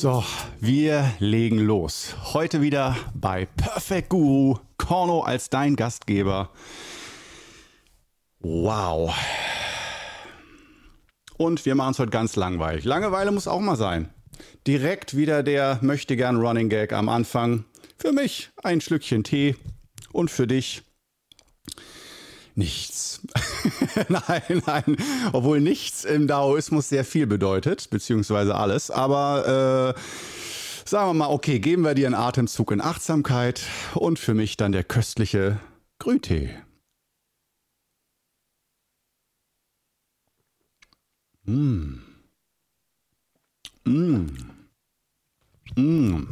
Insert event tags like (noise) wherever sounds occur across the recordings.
So, wir legen los. Heute wieder bei Perfect Guru, Korno als dein Gastgeber. Wow. Und wir machen es heute ganz langweilig. Langeweile muss auch mal sein. Direkt wieder der möchte gern Running Gag am Anfang. Für mich ein Schlückchen Tee und für dich nichts. (laughs) nein, nein. Obwohl nichts im Daoismus sehr viel bedeutet, beziehungsweise alles. Aber äh, sagen wir mal, okay, geben wir dir einen Atemzug in Achtsamkeit und für mich dann der köstliche Grüntee. Mmh. Mmh. Mmh.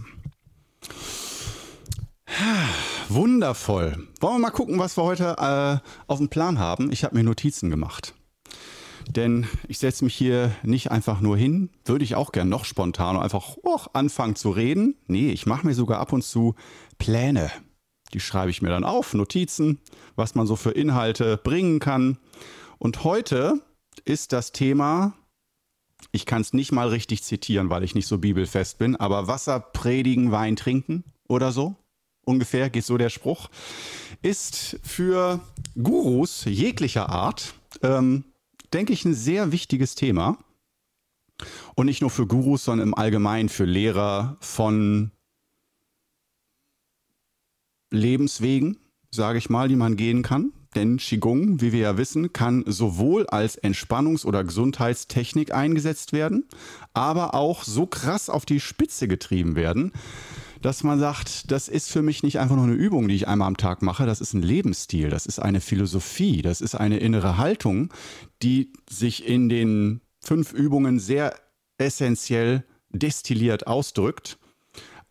Wundervoll. Wollen wir mal gucken, was wir heute äh, auf dem Plan haben? Ich habe mir Notizen gemacht. Denn ich setze mich hier nicht einfach nur hin, würde ich auch gern noch spontan einfach oh, anfangen zu reden. Nee, ich mache mir sogar ab und zu Pläne. Die schreibe ich mir dann auf, Notizen, was man so für Inhalte bringen kann. Und heute ist das Thema, ich kann es nicht mal richtig zitieren, weil ich nicht so bibelfest bin, aber Wasser predigen, Wein trinken oder so ungefähr geht so der Spruch, ist für Gurus jeglicher Art, ähm, denke ich, ein sehr wichtiges Thema. Und nicht nur für Gurus, sondern im Allgemeinen für Lehrer von Lebenswegen, sage ich mal, die man gehen kann. Denn Qigong, wie wir ja wissen, kann sowohl als Entspannungs- oder Gesundheitstechnik eingesetzt werden, aber auch so krass auf die Spitze getrieben werden, dass man sagt, das ist für mich nicht einfach nur eine Übung, die ich einmal am Tag mache, das ist ein Lebensstil, das ist eine Philosophie, das ist eine innere Haltung, die sich in den fünf Übungen sehr essentiell destilliert ausdrückt.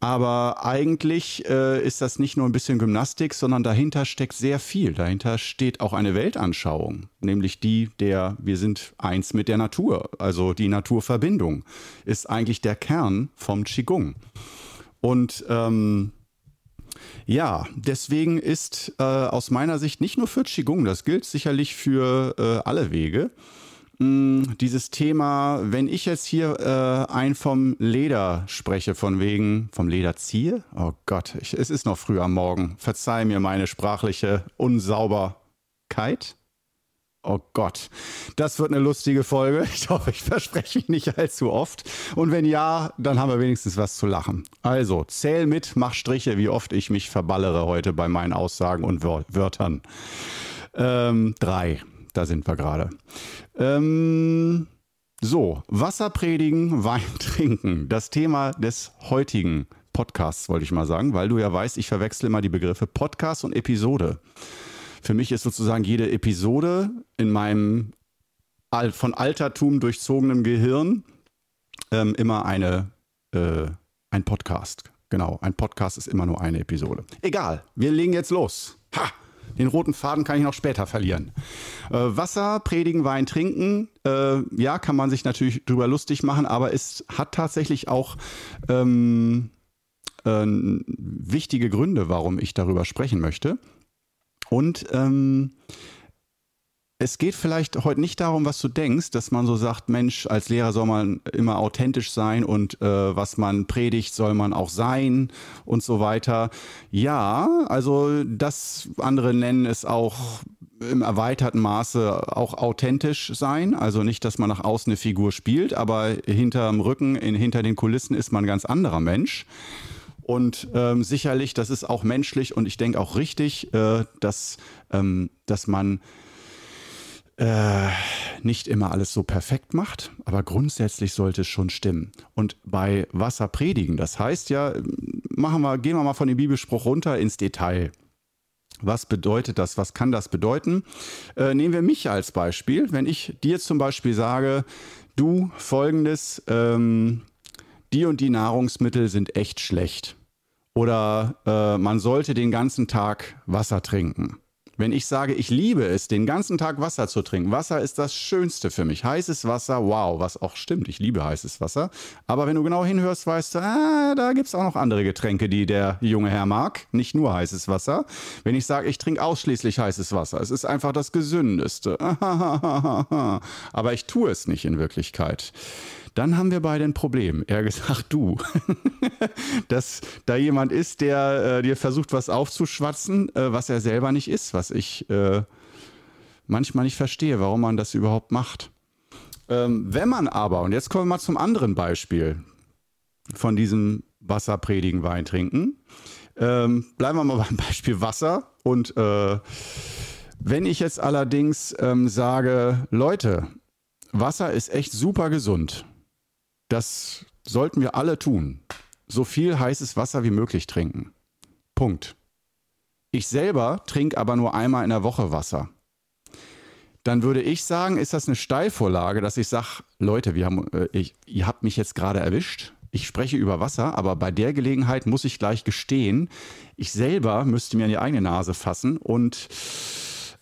Aber eigentlich äh, ist das nicht nur ein bisschen Gymnastik, sondern dahinter steckt sehr viel. Dahinter steht auch eine Weltanschauung, nämlich die der, wir sind eins mit der Natur. Also die Naturverbindung ist eigentlich der Kern vom Qigong. Und ähm, ja, deswegen ist äh, aus meiner Sicht nicht nur für Qigong, das gilt sicherlich für äh, alle Wege, mh, hm, dieses Thema, wenn ich jetzt hier äh, ein vom Leder spreche, von wegen vom Leder ziehe, oh Gott, ich, es ist noch früh am Morgen, verzeih mir meine sprachliche Unsauberkeit. Oh Gott, das wird eine lustige Folge. Ich hoffe, ich verspreche mich nicht allzu oft. Und wenn ja, dann haben wir wenigstens was zu lachen. Also, zähl mit, mach Striche, wie oft ich mich verballere heute bei meinen Aussagen und Wörtern. Ähm, drei, da sind wir gerade. Ähm, so, Wasser predigen, (laughs) Wein trinken. Das Thema des heutigen Podcasts, wollte ich mal sagen, weil du ja weißt, ich verwechsel immer die Begriffe Podcast und Episode. Für mich ist sozusagen jede Episode in meinem von Altertum durchzogenem Gehirn ähm, immer eine, äh, ein Podcast. Genau, ein Podcast ist immer nur eine Episode. Egal, wir legen jetzt los. Ha! Den roten Faden kann ich noch später verlieren. Äh, Wasser, predigen, Wein, trinken. Äh, ja, kann man sich natürlich drüber lustig machen, aber es hat tatsächlich auch ähm, äh, wichtige Gründe, warum ich darüber sprechen möchte. Und ähm, es geht vielleicht heute nicht darum, was du denkst, dass man so sagt, Mensch, als Lehrer soll man immer authentisch sein und äh, was man predigt, soll man auch sein und so weiter. Ja, also das andere nennen es auch im erweiterten Maße auch authentisch sein. Also nicht, dass man nach außen eine Figur spielt, aber hinterm Rücken, in, hinter den Kulissen ist man ein ganz anderer Mensch. Und ähm, sicherlich, das ist auch menschlich und ich denke auch richtig, äh, dass, ähm, dass man äh, nicht immer alles so perfekt macht, aber grundsätzlich sollte es schon stimmen. Und bei Wasser predigen, das heißt ja, machen wir, gehen wir mal von dem Bibelspruch runter ins Detail. Was bedeutet das? Was kann das bedeuten? Äh, nehmen wir mich als Beispiel. Wenn ich dir zum Beispiel sage, du folgendes, ähm, die und die Nahrungsmittel sind echt schlecht. Oder äh, man sollte den ganzen Tag Wasser trinken. Wenn ich sage, ich liebe es, den ganzen Tag Wasser zu trinken, Wasser ist das Schönste für mich. Heißes Wasser, wow, was auch stimmt, ich liebe heißes Wasser. Aber wenn du genau hinhörst, weißt du, ah, da gibt es auch noch andere Getränke, die der junge Herr mag, nicht nur heißes Wasser. Wenn ich sage, ich trinke ausschließlich heißes Wasser, es ist einfach das Gesündeste. (laughs) Aber ich tue es nicht in Wirklichkeit. Dann haben wir beide ein Problem. Er gesagt, du, (laughs) dass da jemand ist, der äh, dir versucht, was aufzuschwatzen, äh, was er selber nicht ist, was ich äh, manchmal nicht verstehe, warum man das überhaupt macht. Ähm, wenn man aber, und jetzt kommen wir mal zum anderen Beispiel von diesem Wasser predigen, Wein trinken. Ähm, bleiben wir mal (laughs) beim Beispiel Wasser. Und äh, wenn ich jetzt allerdings ähm, sage, Leute, Wasser ist echt super gesund. Das sollten wir alle tun. So viel heißes Wasser wie möglich trinken. Punkt. Ich selber trinke aber nur einmal in der Woche Wasser dann würde ich sagen, ist das eine Steilvorlage, dass ich sage, Leute, wir haben, äh, ich, ihr habt mich jetzt gerade erwischt. Ich spreche über Wasser, aber bei der Gelegenheit muss ich gleich gestehen, ich selber müsste mir in die eigene Nase fassen und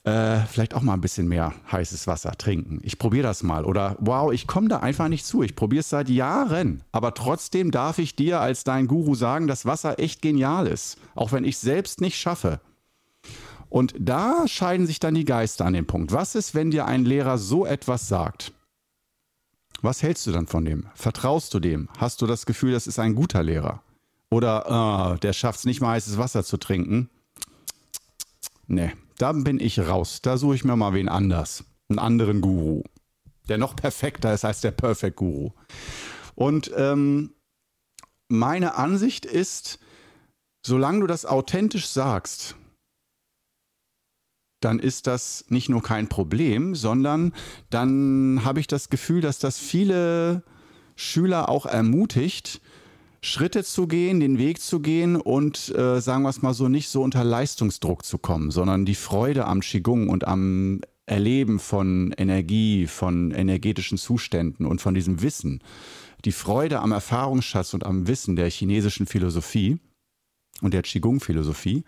äh, vielleicht auch mal ein bisschen mehr heißes Wasser trinken. Ich probiere das mal. Oder wow, ich komme da einfach nicht zu. Ich probiere es seit Jahren. Aber trotzdem darf ich dir als dein Guru sagen, dass Wasser echt genial ist. Auch wenn ich es selbst nicht schaffe. Und da scheiden sich dann die Geister an dem Punkt. Was ist, wenn dir ein Lehrer so etwas sagt? Was hältst du dann von dem? Vertraust du dem? Hast du das Gefühl, das ist ein guter Lehrer? Oder äh, der schafft es nicht mal heißes Wasser zu trinken? Nee, da bin ich raus. Da suche ich mir mal wen anders. Einen anderen Guru. Der noch perfekter ist als der Perfect Guru. Und ähm, meine Ansicht ist, solange du das authentisch sagst, dann ist das nicht nur kein Problem, sondern dann habe ich das Gefühl, dass das viele Schüler auch ermutigt, Schritte zu gehen, den Weg zu gehen und äh, sagen wir es mal so, nicht so unter Leistungsdruck zu kommen, sondern die Freude am Qigong und am Erleben von Energie, von energetischen Zuständen und von diesem Wissen, die Freude am Erfahrungsschatz und am Wissen der chinesischen Philosophie und der Qigong-Philosophie,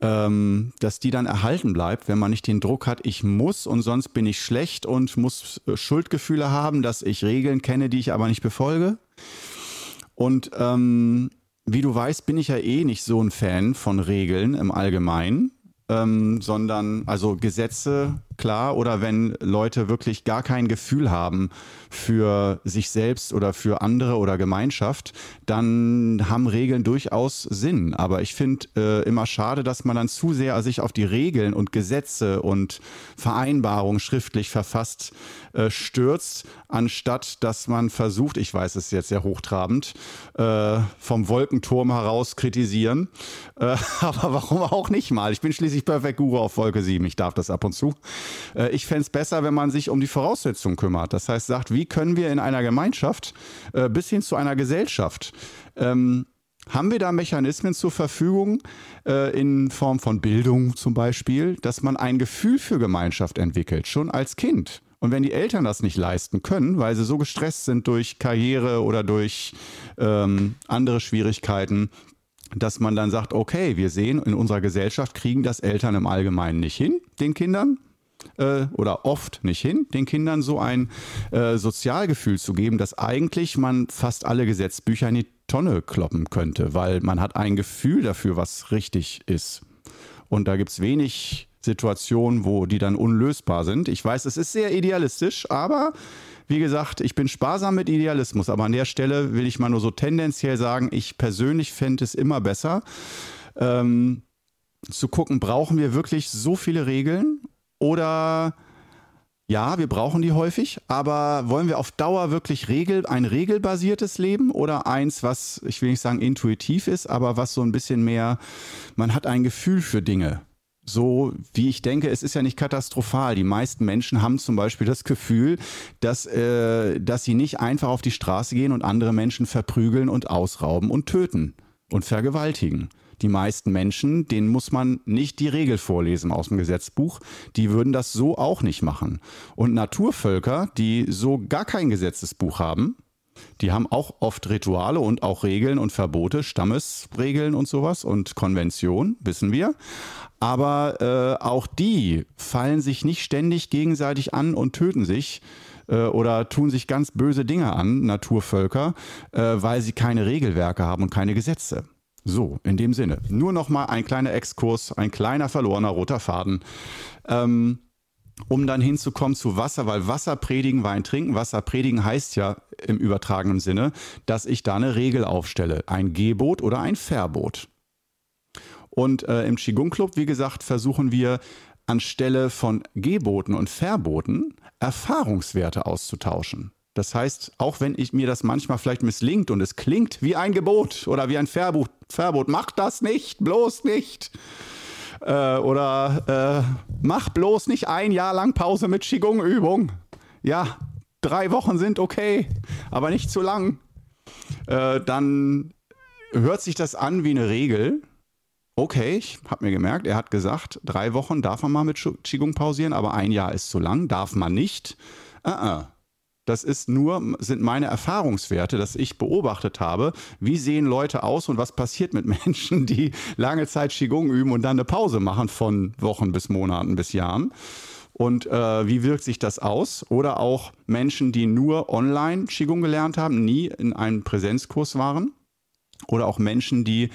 ähm, dass die dann erhalten bleibt, wenn man nicht den Druck hat, ich muss und sonst bin ich schlecht und muss äh, Schuldgefühle haben, dass ich Regeln kenne, die ich aber nicht befolge. Und ähm, wie du weißt, bin ich ja eh nicht so ein Fan von Regeln im Allgemeinen ähm, sondern also Gesetze, klar, oder wenn Leute wirklich gar kein Gefühl haben für sich selbst oder für andere oder Gemeinschaft, dann haben Regeln durchaus Sinn. Aber ich finde äh, immer schade, dass man dann zu sehr sich auf die Regeln und Gesetze und Vereinbarungen schriftlich verfasst äh, stürzt, anstatt dass man versucht, ich weiß es jetzt sehr hochtrabend, äh, vom Wolkenturm heraus kritisieren. Äh, (laughs) aber warum auch nicht mal? Ich bin schließlich Perfect Guru auf Wolke 7. Ich darf das ab und zu. Äh, ich fände es besser, wenn man sich um die Voraussetzungen kümmert. Das heißt, sagt, wie können wir in einer Gemeinschaft äh, bis hin zu einer Gesellschaft ähm, haben wir da Mechanismen zur Verfügung äh, in Form von Bildung zum Beispiel, dass man ein Gefühl für Gemeinschaft entwickelt, schon als Kind? Und wenn die Eltern das nicht leisten können, weil sie so gestresst sind durch Karriere oder durch ähm, andere Schwierigkeiten, dass man dann sagt, okay, wir sehen, in unserer Gesellschaft kriegen das Eltern im Allgemeinen nicht hin, den Kindern äh, oder oft nicht hin, den Kindern so ein äh, Sozialgefühl zu geben, dass eigentlich man fast alle Gesetzbücher in die Tonne kloppen könnte, weil man hat ein Gefühl dafür, was richtig ist. Und da gibt es wenig Situationen, wo die dann unlösbar sind. Ich weiß, es ist sehr idealistisch, aber wie gesagt, ich bin sparsam mit Idealismus, aber an der Stelle will ich mal nur so tendenziell sagen, ich persönlich fände es immer besser, ähm, zu gucken, brauchen wir wirklich so viele Regeln oder ja, wir brauchen die häufig, aber wollen wir auf Dauer wirklich Regel, ein regelbasiertes Leben oder eins, was, ich will nicht sagen intuitiv ist, aber was so ein bisschen mehr, man hat ein Gefühl für Dinge so wie ich denke, es ist ja nicht katastrophal. Die meisten Menschen haben zum Beispiel das Gefühl, dass, äh, dass sie nicht einfach auf die Straße gehen und andere Menschen verprügeln und ausrauben und töten und vergewaltigen. Die meisten Menschen, denen muss man nicht die Regel vorlesen aus dem Gesetzbuch, die würden das so auch nicht machen. Und Naturvölker, die so gar kein Gesetzesbuch haben, die haben auch oft Rituale und auch Regeln und Verbote, Stammesregeln und sowas und Konventionen, wissen wir. Aber äh, auch die fallen sich nicht ständig gegenseitig an und töten sich äh, oder tun sich ganz böse Dinge an, Naturvölker, äh, weil sie keine Regelwerke haben und keine Gesetze. So, in dem Sinne. Nur noch mal ein kleiner Exkurs, ein kleiner verlorener roter Faden. Ähm, um dann hinzukommen zu Wasser, weil Wasser predigen, Wein trinken. Wasser predigen heißt ja im übertragenen Sinne, dass ich da eine Regel aufstelle. Ein Gebot oder ein Verbot. Und äh, im Qigong Club, wie gesagt, versuchen wir anstelle von Geboten und Verboten Erfahrungswerte auszutauschen. Das heißt, auch wenn ich mir das manchmal vielleicht misslingt und es klingt wie ein Gebot oder wie ein Verbot, Verbot mach das nicht, bloß nicht. Äh, oder äh, mach bloß nicht ein Jahr lang Pause mit Qigong-Übung. Ja, drei Wochen sind okay, aber nicht zu lang. Äh, dann hört sich das an wie eine Regel. Okay, ich habe mir gemerkt, er hat gesagt, drei Wochen darf man mal mit Qigong pausieren, aber ein Jahr ist zu lang, darf man nicht. Uh -uh. Das ist nur, sind meine Erfahrungswerte, dass ich beobachtet habe, wie sehen Leute aus und was passiert mit (laughs) Menschen, die lange Zeit Qigong üben und dann eine Pause machen von Wochen bis Monaten bis Jahren. Und äh, wie wirkt sich das aus? Oder auch Menschen, die nur online Qigong gelernt haben, nie in einem Präsenzkurs waren. Oder auch Menschen, die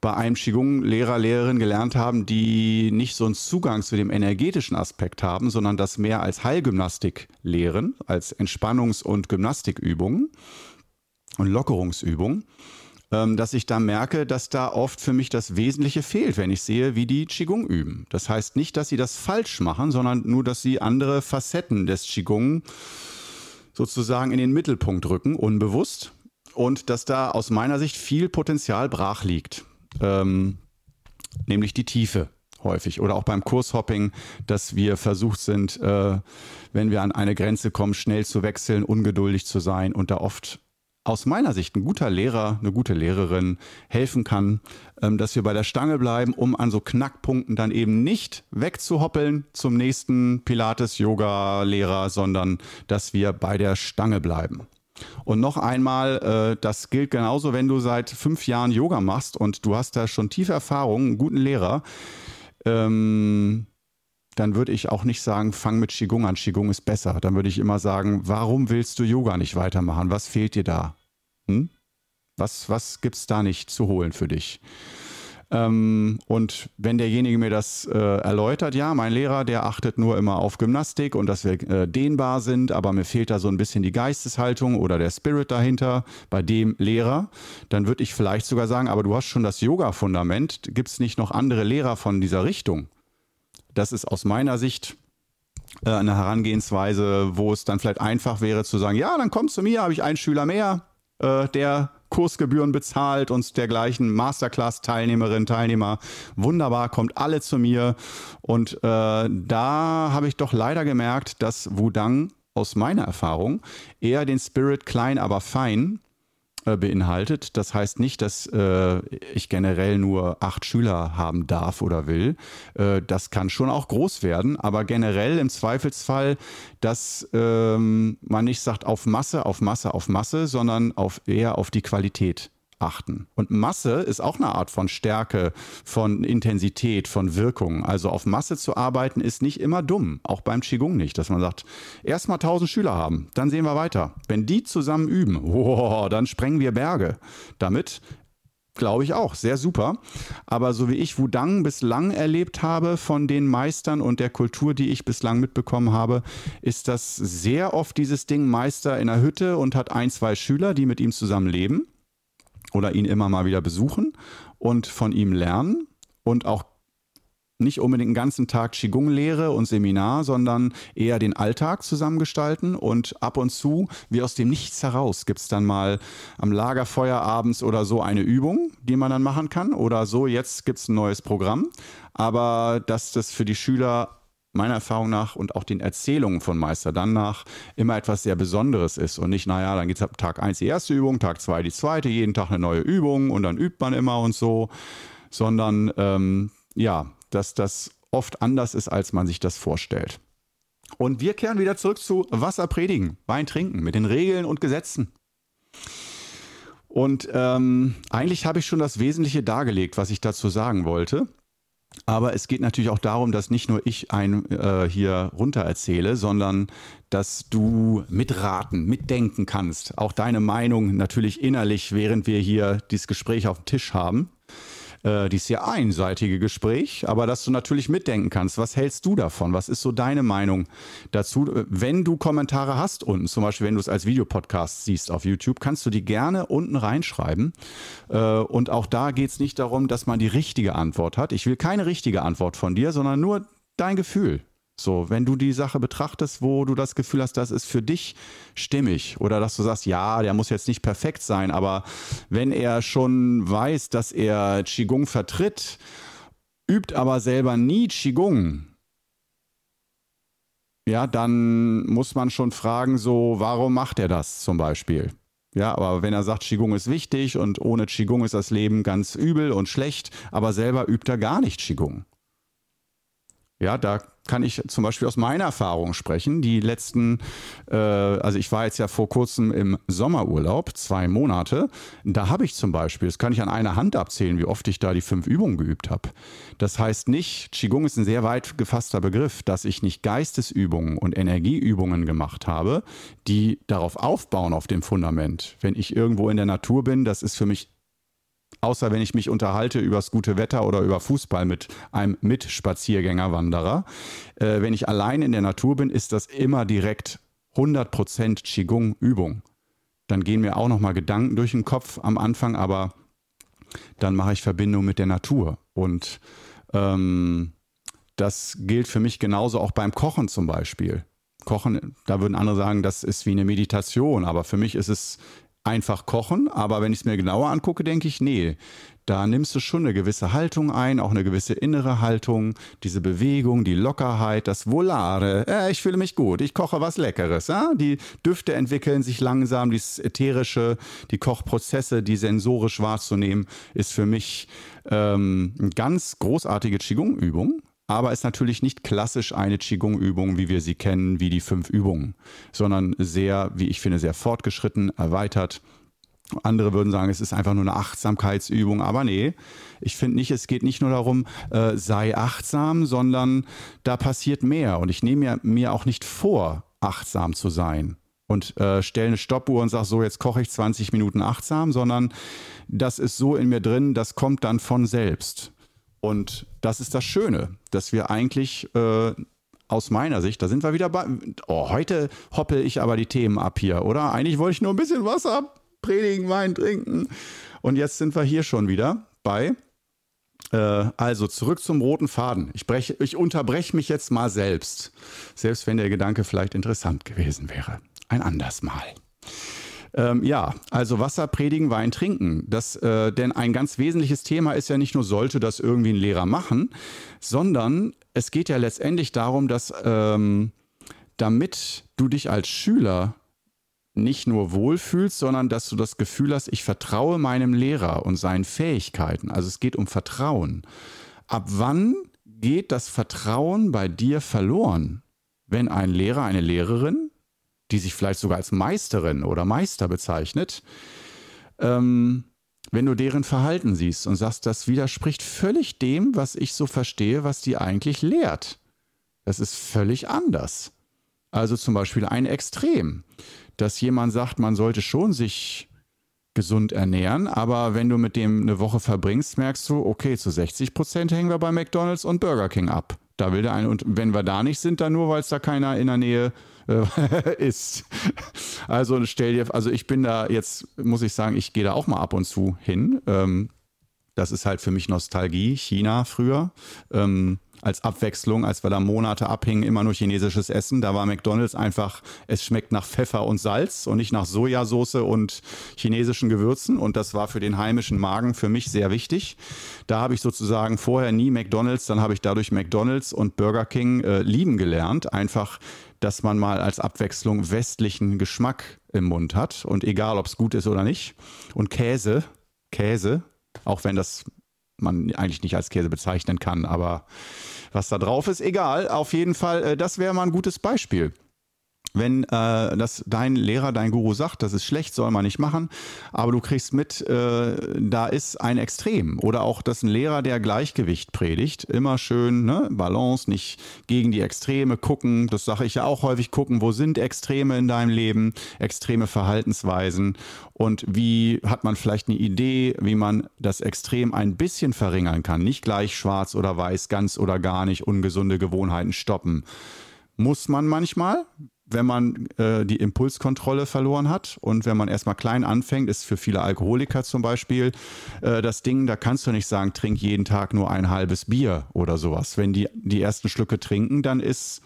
bei einem Qigong-Lehrer, Lehrerin gelernt haben, die nicht so einen Zugang zu dem energetischen Aspekt haben, sondern das mehr als Heilgymnastik lehren, als Entspannungs- und Gymnastikübungen und Lockerungsübungen, ähm, dass ich da merke, dass da oft für mich das Wesentliche fehlt, wenn ich sehe, wie die Qigong üben. Das heißt nicht, dass sie das falsch machen, sondern nur, dass sie andere Facetten des Qigong sozusagen in den Mittelpunkt rücken, unbewusst. Und dass da aus meiner Sicht viel Potenzial brach liegt ähm, nämlich die Tiefe häufig. Oder auch beim Kurshopping, dass wir versucht sind, äh, wenn wir an eine Grenze kommen, schnell zu wechseln, ungeduldig zu sein und da oft aus meiner Sicht ein guter Lehrer, eine gute Lehrerin helfen kann, ähm, dass wir bei der Stange bleiben, um an so Knackpunkten dann eben nicht wegzuhoppeln zum nächsten Pilates-Yoga-Lehrer, sondern dass wir bei der Stange bleiben. Und noch einmal, äh, das gilt genauso, wenn du seit fünf Jahren Yoga machst und du hast da schon tiefe Erfahrungen, einen guten Lehrer, ähm, dann würde ich auch nicht sagen, fang mit Qigong an, Qigong ist besser. Dann würde ich immer sagen, warum willst du Yoga nicht weitermachen? Was fehlt dir da? Hm? Was, was gibt es da nicht zu holen für dich? Ähm, und wenn derjenige mir das äh, erläutert, ja, mein Lehrer, der achtet nur immer auf Gymnastik und dass wir äh, dehnbar sind, aber mir fehlt da so ein bisschen die Geisteshaltung oder der Spirit dahinter bei dem Lehrer, dann würde ich vielleicht sogar sagen, aber du hast schon das Yoga-Fundament, gibt es nicht noch andere Lehrer von dieser Richtung? Das ist aus meiner Sicht äh, eine Herangehensweise, wo es dann vielleicht einfach wäre zu sagen, ja, dann kommst du mir, habe ich einen Schüler mehr, äh, der Kursgebühren bezahlt und dergleichen, Masterclass-Teilnehmerinnen, Teilnehmer. Wunderbar, kommt alle zu mir. Und äh, da habe ich doch leider gemerkt, dass Wudang aus meiner Erfahrung eher den Spirit klein, aber fein äh, beinhaltet. Das heißt nicht, dass äh, ich generell nur acht Schüler haben darf oder will. Äh, das kann schon auch groß werden, aber generell im Zweifelsfall, dass ähm, man nicht sagt auf Masse, auf Masse, auf Masse, sondern auf, eher auf die Qualität achten. Und Masse ist auch eine Art von Stärke, von Intensität, von Wirkung. Also auf Masse zu arbeiten ist nicht immer dumm, auch beim Qigong nicht, dass man sagt, erstmal 1000 Schüler haben, dann sehen wir weiter. Wenn die zusammen üben, (laughs) oh, dann sprengen wir Berge. Damit glaube ich auch, sehr super. Aber so wie ich Wudang bislang erlebt habe von den Meistern und der Kultur, die ich bislang mitbekommen habe, ist das sehr oft dieses Ding Meister in der Hütte und hat ein, zwei Schüler, die mit ihm zusammen leben oder ihn immer mal wieder besuchen und von ihm lernen und auch nicht unbedingt einen ganzen Tag Qigong-Lehre und Seminar, sondern eher den Alltag zusammengestalten und ab und zu, wie aus dem Nichts heraus, gibt es dann mal am Lagerfeuer abends oder so eine Übung, die man dann machen kann oder so, jetzt gibt es ein neues Programm. Aber dass das für die Schüler meiner Erfahrung nach und auch den Erzählungen von Meister dann nach immer etwas sehr Besonderes ist und nicht, naja, dann geht es ab Tag 1 die erste Übung, Tag 2 die zweite, jeden Tag eine neue Übung und dann übt man immer und so, sondern ähm, ja, dass das oft anders ist, als man sich das vorstellt. Und wir kehren wieder zurück zu Wasser predigen, Wein trinken, mit den Regeln und Gesetzen. Und ähm, eigentlich habe ich schon das Wesentliche dargelegt, was ich dazu sagen wollte. Aber es geht natürlich auch darum, dass nicht nur ich ein äh, hier runter erzähle, sondern dass du mitraten, mitdenken kannst. Auch deine Meinung natürlich innerlich, während wir hier dieses Gespräch auf dem Tisch haben, äh, dieses sehr einseitige Gespräch, aber dass du natürlich mitdenken kannst. Was hältst du davon? Was ist so deine Meinung dazu? Wenn du Kommentare hast unten, zum Beispiel wenn du es als Videopodcast siehst auf YouTube, kannst du die gerne unten reinschreiben. Äh, und auch da geht es nicht darum, dass man die richtige Antwort hat. Ich will keine richtige Antwort von dir, sondern nur dein Gefühl. So, wenn du die Sache betrachtest, wo du das Gefühl hast, das ist für dich stimmig oder dass du sagst, ja, der muss jetzt nicht perfekt sein, aber wenn er schon weiß, dass er Qigong vertritt, übt aber selber nie Qigong, ja, dann muss man schon fragen, so, warum macht er das zum Beispiel? Ja, aber wenn er sagt, Qigong ist wichtig und ohne Qigong ist das Leben ganz übel und schlecht, aber selber übt er gar nicht Qigong. Ja, da kann ich zum Beispiel aus meiner Erfahrung sprechen. Die letzten, äh, also ich war jetzt ja vor kurzem im Sommerurlaub, zwei Monate. Da habe ich zum Beispiel, das kann ich an einer Hand abzählen, wie oft ich da die fünf Übungen geübt habe. Das heißt nicht, Qigong ist ein sehr weit gefasster Begriff, dass ich nicht Geistesübungen und Energieübungen gemacht habe, die darauf aufbauen, auf dem Fundament. Wenn ich irgendwo in der Natur bin, das ist für mich außer wenn ich mich unterhalte über das gute Wetter oder über Fußball mit einem Mitspaziergängerwanderer. Äh, wenn ich allein in der Natur bin, ist das immer direkt 100% Qigong-Übung. Dann gehen mir auch nochmal Gedanken durch den Kopf am Anfang, aber dann mache ich Verbindung mit der Natur. Und ähm, das gilt für mich genauso auch beim Kochen zum Beispiel. Kochen, da würden andere sagen, das ist wie eine Meditation, aber für mich ist es einfach kochen, aber wenn ich es mir genauer angucke, denke ich, nee, da nimmst du schon eine gewisse Haltung ein, auch eine gewisse innere Haltung, diese Bewegung, die Lockerheit, das Volare. Äh, ich fühle mich gut, ich koche was Leckeres. Ja? Die Düfte entwickeln sich langsam, dieses Ätherische, die Kochprozesse, die sensorisch wahrzunehmen, ist für mich ähm, eine ganz großartige Qigong-Übung aber ist natürlich nicht klassisch eine Qigong-Übung, wie wir sie kennen, wie die fünf Übungen, sondern sehr, wie ich finde, sehr fortgeschritten, erweitert. Andere würden sagen, es ist einfach nur eine Achtsamkeitsübung, aber nee, ich finde nicht, es geht nicht nur darum, äh, sei achtsam, sondern da passiert mehr und ich nehme mir, mir auch nicht vor, achtsam zu sein und äh, stelle eine Stoppuhr und sage so, jetzt koche ich 20 Minuten achtsam, sondern das ist so in mir drin, das kommt dann von selbst. Und das ist das Schöne, dass wir eigentlich äh, aus meiner Sicht, da sind wir wieder bei. Oh, heute hoppel ich aber die Themen ab hier, oder? Eigentlich wollte ich nur ein bisschen Wasser predigen, Wein trinken. Und jetzt sind wir hier schon wieder bei. Äh, also zurück zum roten Faden. Ich, ich unterbreche mich jetzt mal selbst. Selbst wenn der Gedanke vielleicht interessant gewesen wäre. Ein anderes Mal. Ähm, ja, also Wasser predigen, Wein trinken. Das, äh, denn ein ganz wesentliches Thema ist ja nicht nur, sollte das irgendwie ein Lehrer machen, sondern es geht ja letztendlich darum, dass ähm, damit du dich als Schüler nicht nur wohlfühlst, sondern dass du das Gefühl hast, ich vertraue meinem Lehrer und seinen Fähigkeiten. Also es geht um Vertrauen. Ab wann geht das Vertrauen bei dir verloren, wenn ein Lehrer, eine Lehrerin die sich vielleicht sogar als Meisterin oder Meister bezeichnet, ähm, wenn du deren Verhalten siehst und sagst, das widerspricht völlig dem, was ich so verstehe, was die eigentlich lehrt. Das ist völlig anders. Also zum Beispiel ein Extrem, dass jemand sagt, man sollte schon sich gesund ernähren, aber wenn du mit dem eine Woche verbringst, merkst du, okay, zu 60 Prozent hängen wir bei McDonald's und Burger King ab. Da will der eine, und wenn wir da nicht sind, dann nur, weil es da keiner in der Nähe äh, (laughs) ist. Also stell dir, also ich bin da jetzt, muss ich sagen, ich gehe da auch mal ab und zu hin. Ähm, das ist halt für mich Nostalgie, China früher. Ähm, als Abwechslung, als wir da Monate abhingen, immer nur chinesisches Essen. Da war McDonalds einfach, es schmeckt nach Pfeffer und Salz und nicht nach Sojasauce und chinesischen Gewürzen. Und das war für den heimischen Magen für mich sehr wichtig. Da habe ich sozusagen vorher nie McDonalds, dann habe ich dadurch McDonalds und Burger King äh, lieben gelernt. Einfach dass man mal als Abwechslung westlichen Geschmack im Mund hat. Und egal, ob es gut ist oder nicht. Und Käse, Käse, auch wenn das man eigentlich nicht als Käse bezeichnen kann, aber was da drauf ist, egal. Auf jeden Fall, äh, das wäre mal ein gutes Beispiel. Wenn äh, das dein Lehrer, dein Guru sagt, das ist schlecht, soll man nicht machen, aber du kriegst mit, äh, da ist ein Extrem. Oder auch, dass ein Lehrer, der Gleichgewicht predigt, immer schön ne, Balance, nicht gegen die Extreme gucken. Das sage ich ja auch häufig, gucken, wo sind Extreme in deinem Leben, extreme Verhaltensweisen und wie hat man vielleicht eine Idee, wie man das Extrem ein bisschen verringern kann. Nicht gleich schwarz oder weiß, ganz oder gar nicht, ungesunde Gewohnheiten stoppen. Muss man manchmal, wenn man äh, die Impulskontrolle verloren hat und wenn man erstmal klein anfängt, ist für viele Alkoholiker zum Beispiel äh, das Ding, da kannst du nicht sagen, trink jeden Tag nur ein halbes Bier oder sowas. Wenn die die ersten Schlücke trinken, dann ist,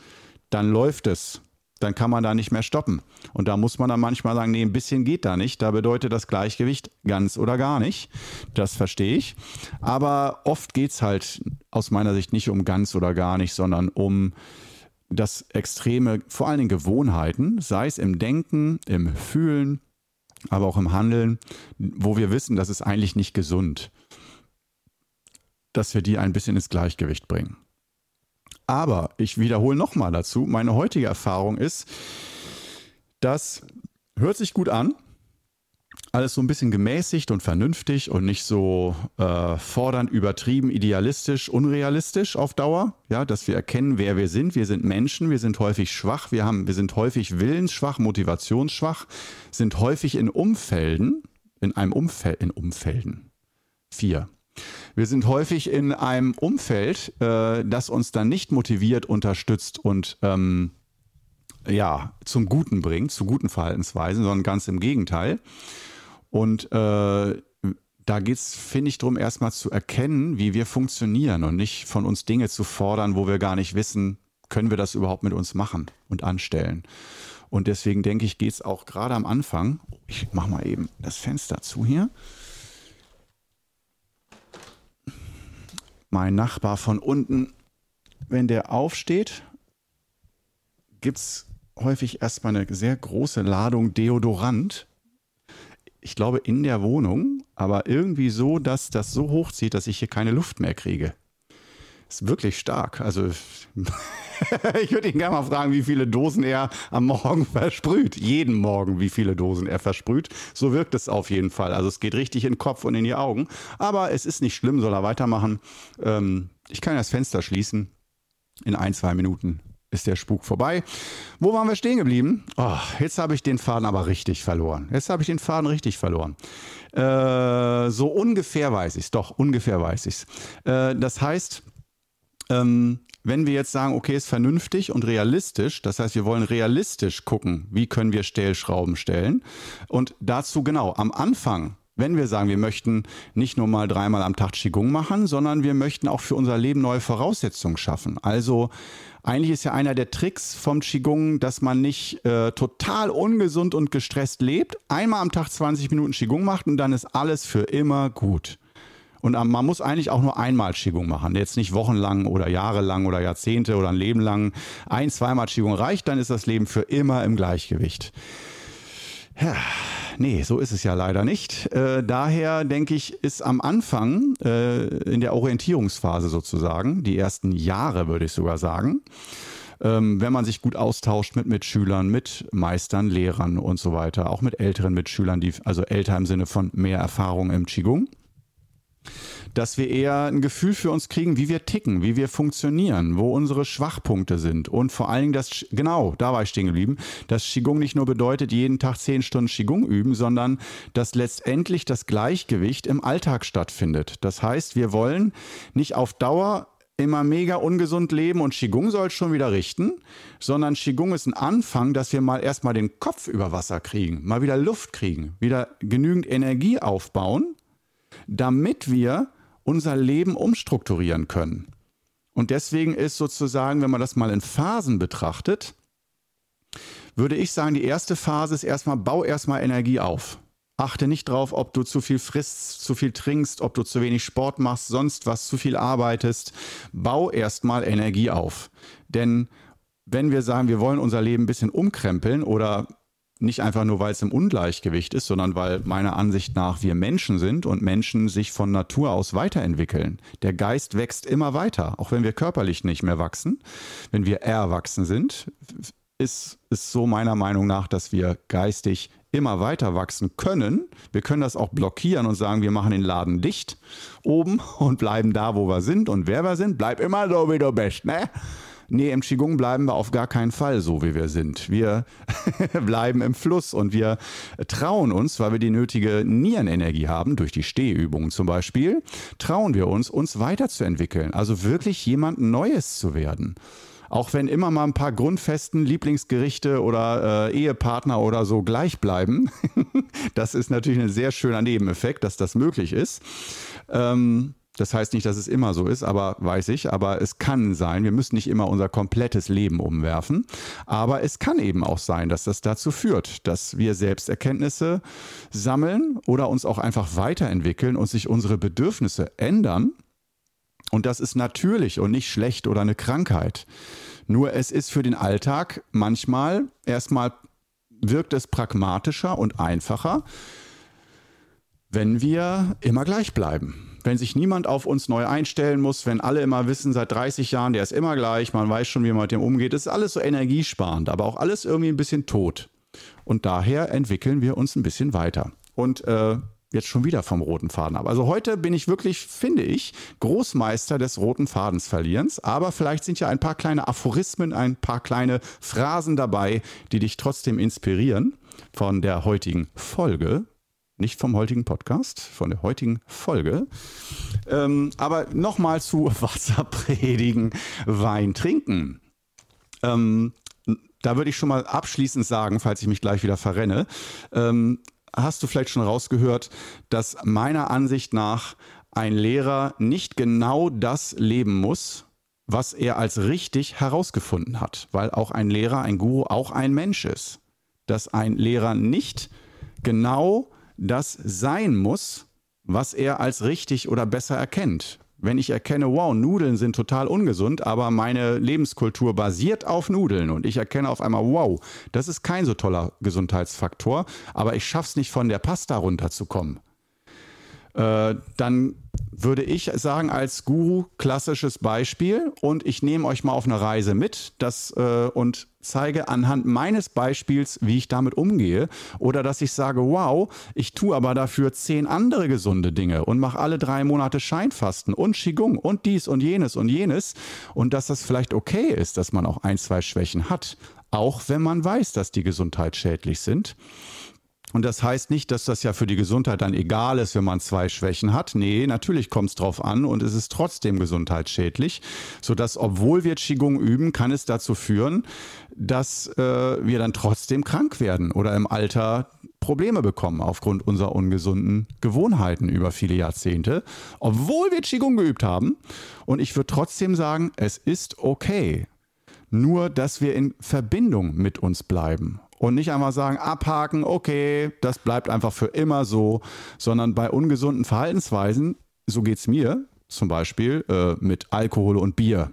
dann läuft es dann kann man da nicht mehr stoppen. Und da muss man dann manchmal sagen, nee, ein bisschen geht da nicht. Da bedeutet das Gleichgewicht ganz oder gar nicht. Das verstehe ich. Aber oft geht es halt aus meiner Sicht nicht um ganz oder gar nicht, sondern um das extreme, vor allen Dingen Gewohnheiten, sei es im Denken, im Fühlen, aber auch im Handeln, wo wir wissen, das ist eigentlich nicht gesund, dass wir die ein bisschen ins Gleichgewicht bringen. Aber ich wiederhole nochmal dazu, meine heutige Erfahrung ist, das hört sich gut an, alles so ein bisschen gemäßigt und vernünftig und nicht so äh, fordernd, übertrieben, idealistisch, unrealistisch auf Dauer. Ja, dass wir erkennen, wer wir sind. Wir sind Menschen, wir sind häufig schwach, wir, haben, wir sind häufig willensschwach, motivationsschwach, sind häufig in Umfelden, in einem Umfeld, in Umfelden. Vier. Wir sind häufig in einem Umfeld, äh, das uns dann nicht motiviert, unterstützt und ähm, ja, zum Guten bringt, zu guten Verhaltensweisen, sondern ganz im Gegenteil. Und äh, da geht es, finde ich, darum, erstmal zu erkennen, wie wir funktionieren und nicht von uns Dinge zu fordern, wo wir gar nicht wissen, können wir das überhaupt mit uns machen und anstellen. Und deswegen denke ich, geht es auch gerade am Anfang, ich mache mal eben das Fenster zu hier, mein Nachbar von unten, wenn der aufsteht, gibt es häufig erstmal eine sehr große Ladung Deodorant. Ich glaube in der Wohnung, aber irgendwie so, dass das so hochzieht, dass ich hier keine Luft mehr kriege. Ist wirklich stark. Also (laughs) ich würde ihn gerne mal fragen, wie viele Dosen er am Morgen versprüht. Jeden Morgen, wie viele Dosen er versprüht. So wirkt es auf jeden Fall. Also es geht richtig in den Kopf und in die Augen. Aber es ist nicht schlimm, soll er weitermachen. Ähm, ich kann das Fenster schließen. In ein, zwei Minuten ist der Spuk vorbei. Wo waren wir stehen geblieben? Oh, jetzt habe ich den Faden aber richtig verloren. Jetzt habe ich den Faden richtig verloren. Äh, so ungefähr weiß ich es. Doch, ungefähr weiß ich es. Äh, das heißt, ähm, wenn wir jetzt sagen, okay, ist vernünftig und realistisch, das heißt, wir wollen realistisch gucken, wie können wir Stellschrauben stellen. Und dazu genau, am Anfang wenn wir sagen, wir möchten nicht nur mal dreimal am Tag Qigong machen, sondern wir möchten auch für unser Leben neue Voraussetzungen schaffen. Also eigentlich ist ja einer der Tricks vom Qigong, dass man nicht äh, total ungesund und gestresst lebt, einmal am Tag 20 Minuten Qigong macht und dann ist alles für immer gut. Und man muss eigentlich auch nur einmal Qigong machen. Jetzt nicht wochenlang oder jahrelang oder Jahrzehnte oder ein Leben lang. Ein, zweimal Qigong reicht, dann ist das Leben für immer im Gleichgewicht. Ja, nee, so ist es ja leider nicht. Äh, daher denke ich, ist am Anfang, äh, in der Orientierungsphase sozusagen, die ersten Jahre würde ich sogar sagen, ähm, wenn man sich gut austauscht mit Mitschülern, mit Meistern, Lehrern und so weiter, auch mit älteren Mitschülern, die, also älter im Sinne von mehr Erfahrung im Qigong, dass wir eher ein Gefühl für uns kriegen, wie wir ticken, wie wir funktionieren, wo unsere Schwachpunkte sind und vor allen Dingen das, genau, da war ich stehen geblieben, dass Qigong nicht nur bedeutet, jeden Tag zehn Stunden Qigong üben, sondern dass letztendlich das Gleichgewicht im Alltag stattfindet. Das heißt, wir wollen nicht auf Dauer immer mega ungesund leben und Qigong soll schon wieder richten, sondern Qigong ist ein Anfang, dass wir mal erstmal den Kopf über Wasser kriegen, mal wieder Luft kriegen, wieder genügend Energie aufbauen, damit wir unser Leben umstrukturieren können. Und deswegen ist sozusagen, wenn man das mal in Phasen betrachtet, würde ich sagen, die erste Phase ist erstmal, bau erstmal Energie auf. Achte nicht drauf, ob du zu viel frisst, zu viel trinkst, ob du zu wenig Sport machst, sonst was, zu viel arbeitest. Bau erstmal Energie auf. Denn wenn wir sagen, wir wollen unser Leben ein bisschen umkrempeln oder nicht einfach nur, weil es im Ungleichgewicht ist, sondern weil meiner Ansicht nach wir Menschen sind und Menschen sich von Natur aus weiterentwickeln. Der Geist wächst immer weiter, auch wenn wir körperlich nicht mehr wachsen. Wenn wir erwachsen sind, ist es so meiner Meinung nach, dass wir geistig immer weiter wachsen können. Wir können das auch blockieren und sagen, wir machen den Laden dicht oben und bleiben da, wo wir sind und wer wir sind. Bleib immer so, wie du bist, ne? Nee, im Qigong bleiben wir auf gar keinen Fall so, wie wir sind. Wir (laughs) bleiben im Fluss und wir trauen uns, weil wir die nötige Nierenenergie haben, durch die Stehübungen zum Beispiel, trauen wir uns, uns weiterzuentwickeln. Also wirklich jemand Neues zu werden auch wenn immer mal ein paar grundfesten Lieblingsgerichte oder äh, Ehepartner oder so gleich bleiben. (laughs) das ist natürlich ein sehr schöner Nebeneffekt, dass das möglich ist. Ähm, das heißt nicht, dass es immer so ist, aber weiß ich, aber es kann sein. Wir müssen nicht immer unser komplettes Leben umwerfen. Aber es kann eben auch sein, dass das dazu führt, dass wir Selbsterkenntnisse sammeln oder uns auch einfach weiterentwickeln und sich unsere Bedürfnisse ändern und das ist natürlich und nicht schlecht oder eine Krankheit. Nur es ist für den Alltag manchmal erstmal wirkt es pragmatischer und einfacher, wenn wir immer gleich bleiben. Wenn sich niemand auf uns neu einstellen muss, wenn alle immer wissen, seit 30 Jahren, der ist immer gleich, man weiß schon, wie man mit dem umgeht, das ist alles so energiesparend, aber auch alles irgendwie ein bisschen tot. Und daher entwickeln wir uns ein bisschen weiter. Und äh, jetzt schon wieder vom roten Faden ab. Also heute bin ich wirklich, finde ich, Großmeister des roten Fadens verlierens. Aber vielleicht sind ja ein paar kleine Aphorismen, ein paar kleine Phrasen dabei, die dich trotzdem inspirieren von der heutigen Folge. Nicht vom heutigen Podcast, von der heutigen Folge. Ähm, aber nochmal zu (laughs) Wasser predigen, Wein trinken. Ähm, da würde ich schon mal abschließend sagen, falls ich mich gleich wieder verrenne. Ähm, hast du vielleicht schon rausgehört, dass meiner Ansicht nach ein Lehrer nicht genau das leben muss, was er als richtig herausgefunden hat, weil auch ein Lehrer, ein Guru auch ein Mensch ist. Dass ein Lehrer nicht genau das sein muss, was er als richtig oder besser erkennt. Wenn ich erkenne, wow, Nudeln sind total ungesund, aber meine Lebenskultur basiert auf Nudeln und ich erkenne auf einmal, wow, das ist kein so toller Gesundheitsfaktor, aber ich schaffe es nicht von der Pasta runterzukommen, äh, dann würde ich sagen, als Guru klassisches Beispiel. Und ich nehme euch mal auf eine Reise mit. Das, äh, und zeige anhand meines Beispiels, wie ich damit umgehe. Oder dass ich sage, wow, ich tue aber dafür zehn andere gesunde Dinge und mache alle drei Monate Scheinfasten und Qigong und dies und jenes und jenes. Und dass das vielleicht okay ist, dass man auch ein, zwei Schwächen hat, auch wenn man weiß, dass die Gesundheit schädlich sind. Und das heißt nicht, dass das ja für die Gesundheit dann egal ist, wenn man zwei Schwächen hat. Nee, natürlich kommt es drauf an und es ist trotzdem gesundheitsschädlich, sodass, obwohl wir Qigong üben, kann es dazu führen, dass äh, wir dann trotzdem krank werden oder im Alter Probleme bekommen aufgrund unserer ungesunden Gewohnheiten über viele Jahrzehnte, obwohl wir Qigong geübt haben. Und ich würde trotzdem sagen, es ist okay. Nur, dass wir in Verbindung mit uns bleiben und nicht einmal sagen, abhaken, okay, das bleibt einfach für immer so, sondern bei ungesunden Verhaltensweisen, so geht es mir zum Beispiel äh, mit Alkohol und Bier.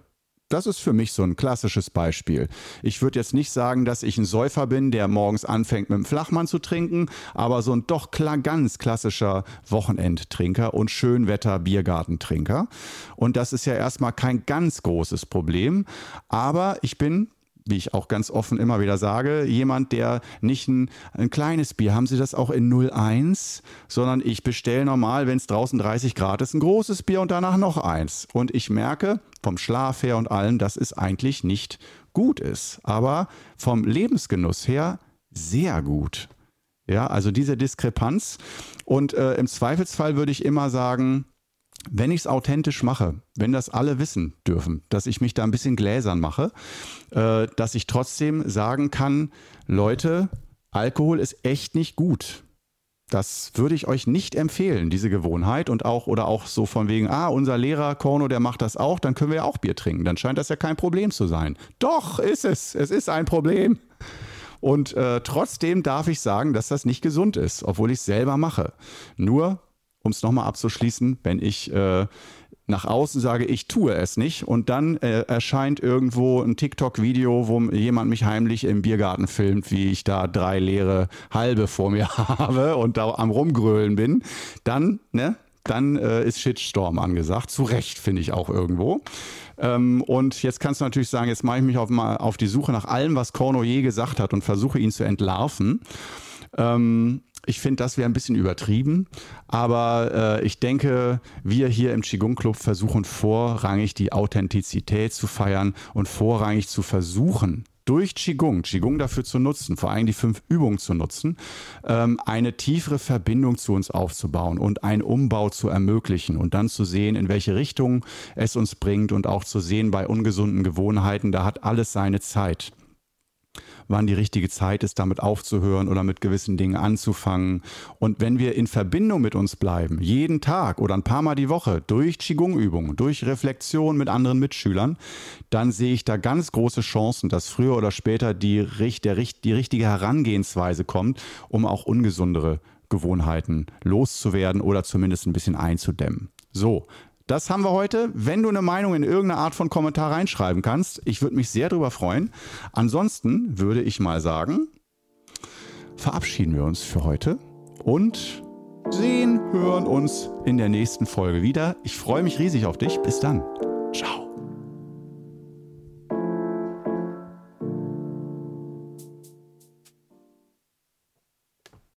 Das ist für mich so ein klassisches Beispiel. Ich würde jetzt nicht sagen, dass ich ein Säufer bin, der morgens anfängt mit dem Flachmann zu trinken, aber so ein doch klar, ganz klassischer Wochenendtrinker und Schönwetter Biergartentrinker. Und das ist ja erstmal kein ganz großes Problem, aber ich bin wie ich auch ganz offen immer wieder sage, jemand, der nicht ein, ein kleines Bier, haben Sie das auch in 01, sondern ich bestelle normal, wenn es draußen 30 Grad ist, ein großes Bier und danach noch eins. Und ich merke vom Schlaf her und allem, dass es eigentlich nicht gut ist, aber vom Lebensgenuss her sehr gut. Ja, also diese Diskrepanz. Und äh, im Zweifelsfall würde ich immer sagen, wenn ich es authentisch mache, wenn das alle wissen dürfen, dass ich mich da ein bisschen gläsern mache, äh, dass ich trotzdem sagen kann, Leute, Alkohol ist echt nicht gut. Das würde ich euch nicht empfehlen, diese Gewohnheit und auch oder auch so von wegen, ah, unser Lehrer Korno, der macht das auch, dann können wir ja auch Bier trinken. Dann scheint das ja kein Problem zu sein. Doch, ist es. Es ist ein Problem. Und äh, trotzdem darf ich sagen, dass das nicht gesund ist, obwohl ich es selber mache. Nur um es nochmal abzuschließen, wenn ich äh, nach außen sage, ich tue es nicht und dann äh, erscheint irgendwo ein TikTok-Video, wo jemand mich heimlich im Biergarten filmt, wie ich da drei leere Halbe vor mir (laughs) habe und da am rumgrölen bin, dann, ne, dann äh, ist Shitstorm angesagt. Zu Recht, finde ich auch irgendwo. Ähm, und jetzt kannst du natürlich sagen, jetzt mache ich mich auf, mal auf die Suche nach allem, was Korno je gesagt hat und versuche ihn zu entlarven. Ähm, ich finde, das wäre ein bisschen übertrieben, aber äh, ich denke, wir hier im Qigong Club versuchen vorrangig die Authentizität zu feiern und vorrangig zu versuchen, durch Qigong, Qigong dafür zu nutzen, vor allem die fünf Übungen zu nutzen, ähm, eine tiefere Verbindung zu uns aufzubauen und einen Umbau zu ermöglichen und dann zu sehen, in welche Richtung es uns bringt und auch zu sehen bei ungesunden Gewohnheiten, da hat alles seine Zeit wann die richtige Zeit ist, damit aufzuhören oder mit gewissen Dingen anzufangen. Und wenn wir in Verbindung mit uns bleiben, jeden Tag oder ein paar Mal die Woche, durch Qigong-Übungen, durch Reflexion mit anderen Mitschülern, dann sehe ich da ganz große Chancen, dass früher oder später die, der, die richtige Herangehensweise kommt, um auch ungesundere Gewohnheiten loszuwerden oder zumindest ein bisschen einzudämmen. So, das haben wir heute. Wenn du eine Meinung in irgendeine Art von Kommentar reinschreiben kannst, ich würde mich sehr darüber freuen. Ansonsten würde ich mal sagen, verabschieden wir uns für heute und sehen, hören uns in der nächsten Folge wieder. Ich freue mich riesig auf dich. Bis dann. Ciao.